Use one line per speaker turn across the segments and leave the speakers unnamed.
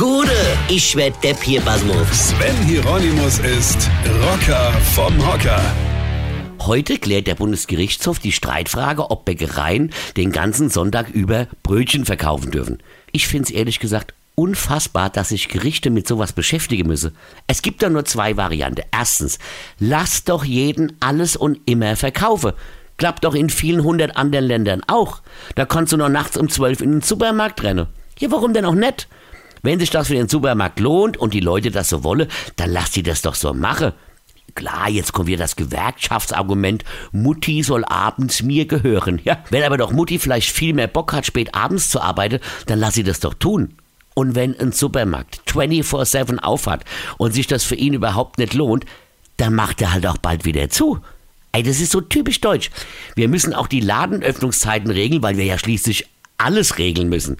Gude, ich werd Depp hier, Basmus.
Sven Hieronymus ist Rocker vom Hocker.
Heute klärt der Bundesgerichtshof die Streitfrage, ob Bäckereien den ganzen Sonntag über Brötchen verkaufen dürfen. Ich find's ehrlich gesagt unfassbar, dass sich Gerichte mit sowas beschäftigen müssen. Es gibt da nur zwei Varianten. Erstens, lass doch jeden alles und immer verkaufen. Klappt doch in vielen hundert anderen Ländern auch. Da kannst du noch nachts um zwölf in den Supermarkt rennen. Ja, warum denn auch nicht? Wenn sich das für den Supermarkt lohnt und die Leute das so wollen, dann lass die das doch so machen. Klar, jetzt kommt wieder das Gewerkschaftsargument, Mutti soll abends mir gehören. Ja, wenn aber doch Mutti vielleicht viel mehr Bock hat, spät abends zu arbeiten, dann lass sie das doch tun. Und wenn ein Supermarkt 24-7 aufhat und sich das für ihn überhaupt nicht lohnt, dann macht er halt auch bald wieder zu. Ey, das ist so typisch deutsch. Wir müssen auch die Ladenöffnungszeiten regeln, weil wir ja schließlich alles regeln müssen.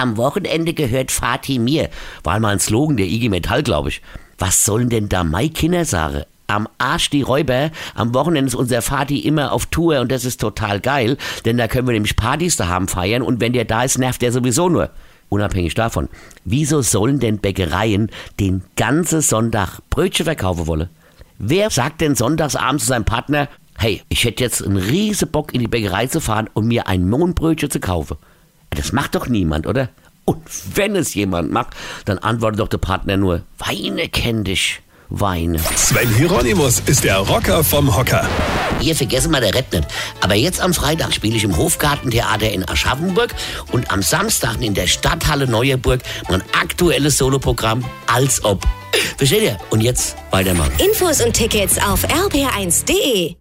Am Wochenende gehört Fatih mir. War mal ein Slogan der IG Metall, glaube ich. Was sollen denn da meine Kinder sagen? Am Arsch die Räuber. Am Wochenende ist unser Vati immer auf Tour und das ist total geil, denn da können wir nämlich Partys daheim feiern und wenn der da ist, nervt der sowieso nur. Unabhängig davon, wieso sollen denn Bäckereien den ganzen Sonntag Brötchen verkaufen wollen? Wer sagt denn sonntagsabends zu seinem Partner, hey, ich hätte jetzt einen riesen Bock in die Bäckerei zu fahren und mir ein Mohnbrötchen zu kaufen? Das macht doch niemand, oder? Und wenn es jemand macht, dann antwortet doch der Partner nur, Weine kenn dich, Weine.
Sven Hieronymus ist der Rocker vom Hocker.
Ihr vergessen mal der Rett nicht. Aber jetzt am Freitag spiele ich im Hofgartentheater in Aschaffenburg und am Samstag in der Stadthalle Neuerburg mein aktuelles Soloprogramm als ob. Versteht ihr? Und jetzt weitermachen.
Infos und Tickets auf rb1.de.